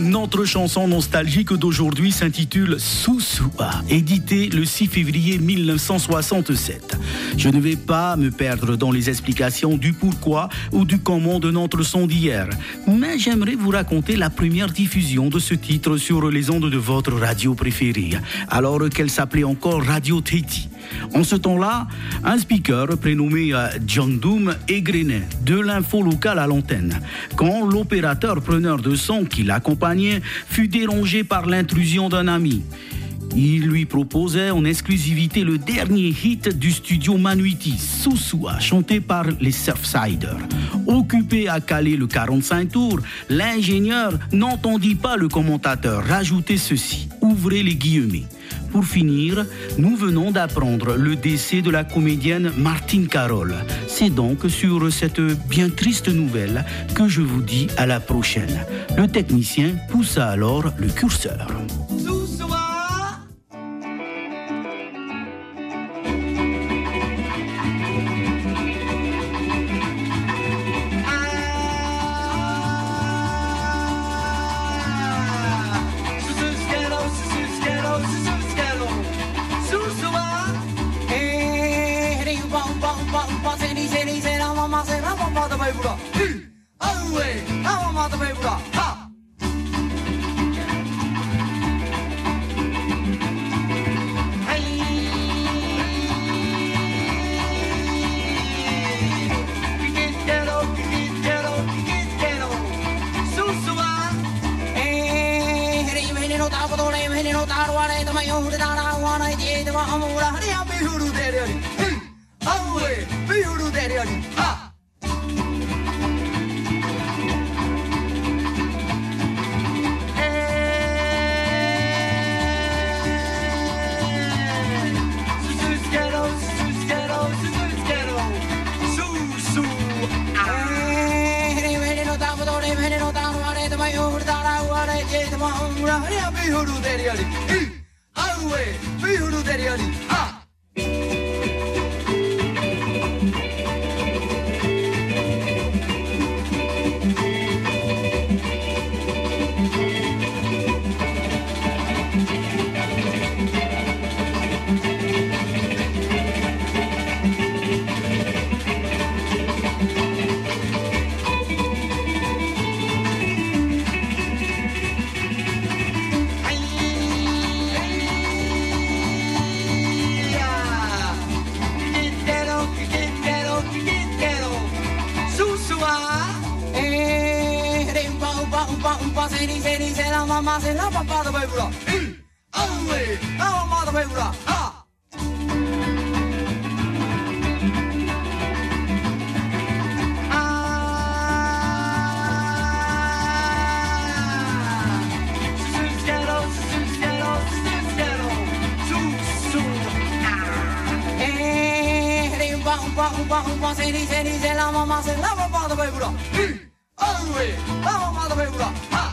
Notre chanson nostalgique d'aujourd'hui s'intitule Sousoua, édité le 6 février 1967. Je ne vais pas me perdre dans les explications du pourquoi ou du comment de notre son d'hier, mais j'aimerais vous raconter la première diffusion de ce titre sur les ondes de votre radio préférée, alors qu'elle s'appelait encore Radio Tahiti. En ce temps-là, un speaker prénommé euh, John Doom égrenait de l'info locale à l'antenne. Quand l'opérateur preneur de son qui l'accompagnait fut dérangé par l'intrusion d'un ami. Il lui proposait en exclusivité le dernier hit du studio Manuiti, Sousoua, chanté par les Surfsiders. Occupé à caler le 45 tours, l'ingénieur n'entendit pas le commentateur rajouter ceci. Pour finir, nous venons d'apprendre le décès de la comédienne Martine Carole. C'est donc sur cette bien triste nouvelle que je vous dis à la prochaine. Le technicien poussa alors le curseur. まませなままだベイブがアウェイあままだイブハッれめれのたまれでまよるだらわれてでもんらりゃビフルデリアリハウェイビフルデリアリあ Many many sen ama masen la pa pa da bay bura. Away, ama da bay bura. Ha. Bang bang bang, say, say, say, la mama, say, la mama, the baby, bro. Hey, all the way, la mama, the baby, bro.